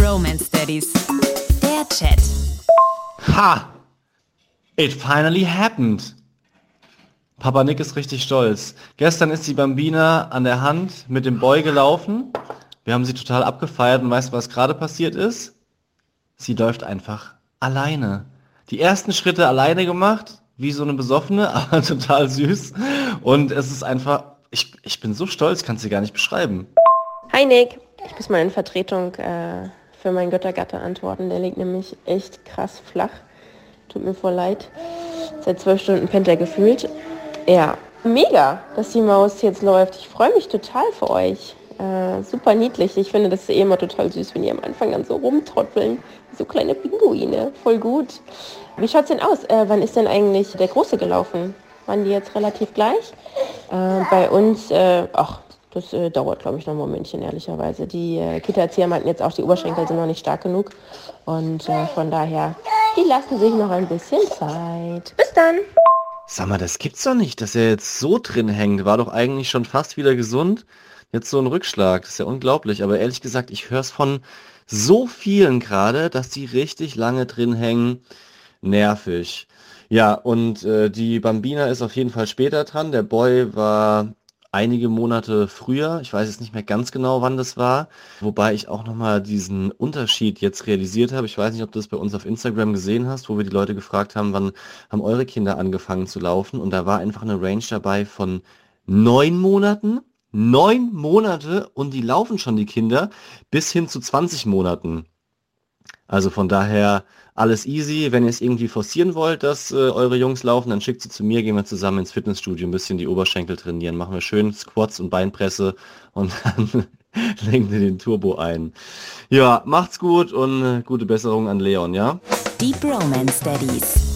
Bromance Daddies. Der Chat. Ha! It finally happened. Papa Nick ist richtig stolz. Gestern ist die Bambina an der Hand mit dem Boy gelaufen. Wir haben sie total abgefeiert und weißt du, was gerade passiert ist? Sie läuft einfach alleine. Die ersten Schritte alleine gemacht, wie so eine Besoffene, aber total süß. Und es ist einfach, ich, ich bin so stolz, kannst du gar nicht beschreiben. Hi Nick, ich muss mal in Vertretung äh, für meinen Göttergatte antworten. Der liegt nämlich echt krass flach. Tut mir voll leid. Seit zwölf Stunden pennt er gefühlt. Ja, mega, dass die Maus jetzt läuft. Ich freue mich total für euch. Äh, super niedlich. Ich finde das ist eh immer total süß, wenn die am Anfang dann so rumtrotteln. So kleine Pinguine. Voll gut. Wie schaut's denn aus? Äh, wann ist denn eigentlich der Große gelaufen? Waren die jetzt relativ gleich? Äh, bei uns, äh, ach, das äh, dauert, glaube ich, noch ein Momentchen, ehrlicherweise. Die äh, Kita-Erzieher meinten jetzt auch, die Oberschenkel sind noch nicht stark genug. Und äh, von daher, die lassen sich noch ein bisschen Zeit. Bis dann! Sag mal, das gibt's doch nicht, dass er jetzt so drin hängt. War doch eigentlich schon fast wieder gesund. Jetzt so ein Rückschlag, das ist ja unglaublich. Aber ehrlich gesagt, ich höre es von so vielen gerade, dass die richtig lange drin hängen. Nervig. Ja, und äh, die Bambina ist auf jeden Fall später dran. Der Boy war einige Monate früher. Ich weiß jetzt nicht mehr ganz genau, wann das war. Wobei ich auch nochmal diesen Unterschied jetzt realisiert habe. Ich weiß nicht, ob du das bei uns auf Instagram gesehen hast, wo wir die Leute gefragt haben, wann haben eure Kinder angefangen zu laufen. Und da war einfach eine Range dabei von neun Monaten. Neun Monate und die laufen schon die Kinder bis hin zu 20 Monaten. Also von daher alles easy. Wenn ihr es irgendwie forcieren wollt, dass äh, eure Jungs laufen, dann schickt sie zu mir, gehen wir zusammen ins Fitnessstudio ein bisschen die Oberschenkel trainieren. Machen wir schön Squats und Beinpresse und dann legen wir den Turbo ein. Ja, macht's gut und äh, gute Besserung an Leon, ja? Die Bromance Daddies.